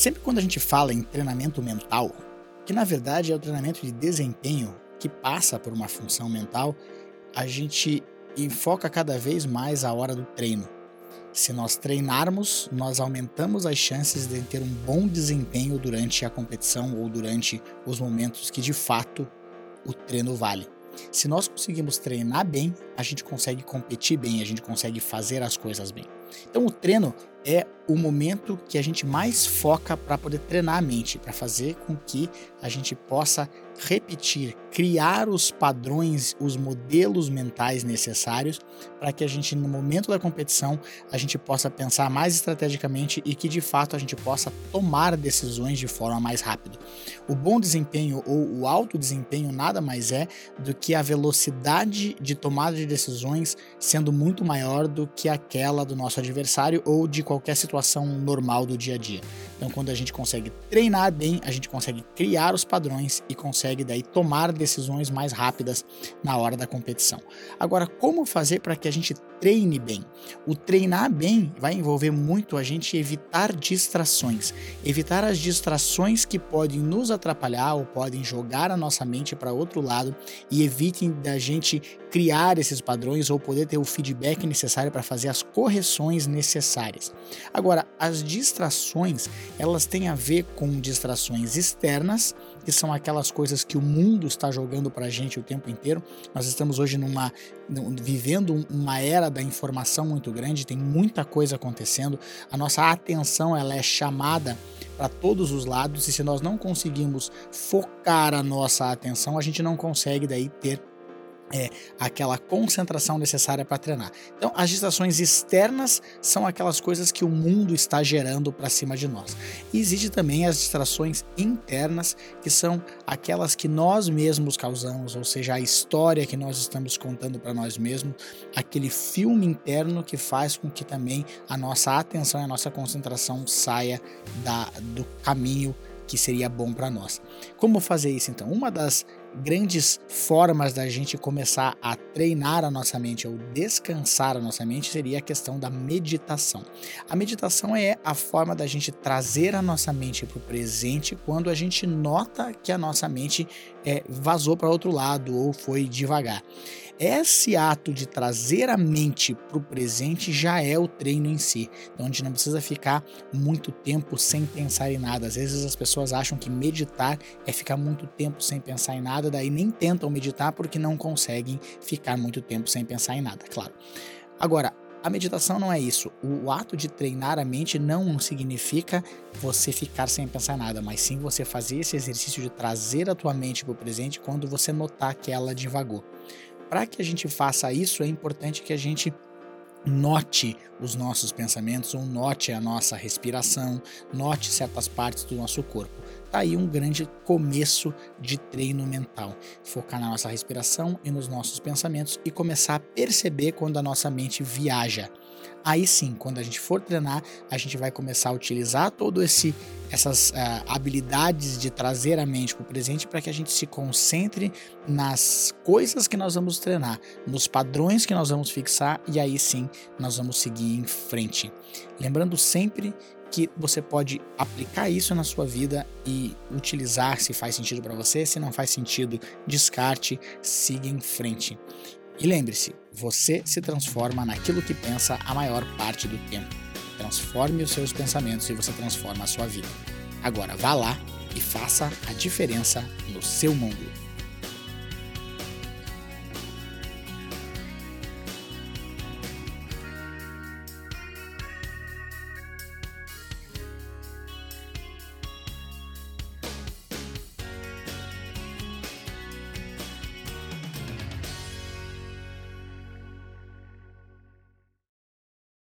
Sempre quando a gente fala em treinamento mental, que na verdade é o treinamento de desempenho que passa por uma função mental, a gente enfoca cada vez mais a hora do treino. Se nós treinarmos, nós aumentamos as chances de ter um bom desempenho durante a competição ou durante os momentos que de fato o treino vale. Se nós conseguimos treinar bem, a gente consegue competir bem, a gente consegue fazer as coisas bem. Então o treino é o momento que a gente mais foca para poder treinar a mente, para fazer com que a gente possa repetir, criar os padrões, os modelos mentais necessários para que a gente no momento da competição a gente possa pensar mais estrategicamente e que de fato a gente possa tomar decisões de forma mais rápida. O bom desempenho ou o alto desempenho nada mais é do que a velocidade de tomada de decisões sendo muito maior do que aquela do nosso adversário ou de qualquer situação normal do dia a dia. Então, quando a gente consegue treinar bem, a gente consegue criar os padrões e consegue daí tomar decisões mais rápidas na hora da competição. Agora, como fazer para que a gente treine bem? O treinar bem vai envolver muito a gente evitar distrações, evitar as distrações que podem nos atrapalhar ou podem jogar a nossa mente para outro lado e evitem da gente criar esses padrões ou poder ter o feedback necessário para fazer as correções necessárias. Agora, as distrações, elas têm a ver com distrações externas, que são aquelas coisas que o mundo está jogando para a gente o tempo inteiro. Nós estamos hoje numa vivendo uma era da informação muito grande, tem muita coisa acontecendo. A nossa atenção ela é chamada para todos os lados e se nós não conseguimos focar a nossa atenção, a gente não consegue daí ter é, aquela concentração necessária para treinar. Então, as distrações externas são aquelas coisas que o mundo está gerando para cima de nós. E existe também as distrações internas, que são aquelas que nós mesmos causamos, ou seja, a história que nós estamos contando para nós mesmos, aquele filme interno que faz com que também a nossa atenção e a nossa concentração saia da, do caminho que seria bom para nós. Como fazer isso então? Uma das grandes formas da gente começar a treinar a nossa mente ou descansar a nossa mente seria a questão da meditação. A meditação é a forma da gente trazer a nossa mente para o presente quando a gente nota que a nossa mente é, vazou para outro lado ou foi devagar. Esse ato de trazer a mente para o presente já é o treino em si. Então a gente não precisa ficar muito tempo sem pensar em nada. Às vezes as pessoas acham que meditar é ficar muito tempo sem pensar em nada, daí nem tentam meditar porque não conseguem ficar muito tempo sem pensar em nada, claro. Agora, a meditação não é isso. O ato de treinar a mente não significa você ficar sem pensar nada, mas sim você fazer esse exercício de trazer a tua mente para o presente quando você notar que ela divagou. Para que a gente faça isso, é importante que a gente note os nossos pensamentos ou note a nossa respiração, note certas partes do nosso corpo. Tá aí um grande começo de treino mental. Focar na nossa respiração e nos nossos pensamentos e começar a perceber quando a nossa mente viaja. Aí sim, quando a gente for treinar, a gente vai começar a utilizar todo esse essas uh, habilidades de trazer a mente para o presente para que a gente se concentre nas coisas que nós vamos treinar, nos padrões que nós vamos fixar e aí sim nós vamos seguir em frente. Lembrando sempre que você pode aplicar isso na sua vida e utilizar se faz sentido para você, se não faz sentido, descarte, siga em frente. E lembre-se, você se transforma naquilo que pensa a maior parte do tempo. Transforme os seus pensamentos e você transforma a sua vida. Agora vá lá e faça a diferença no seu mundo.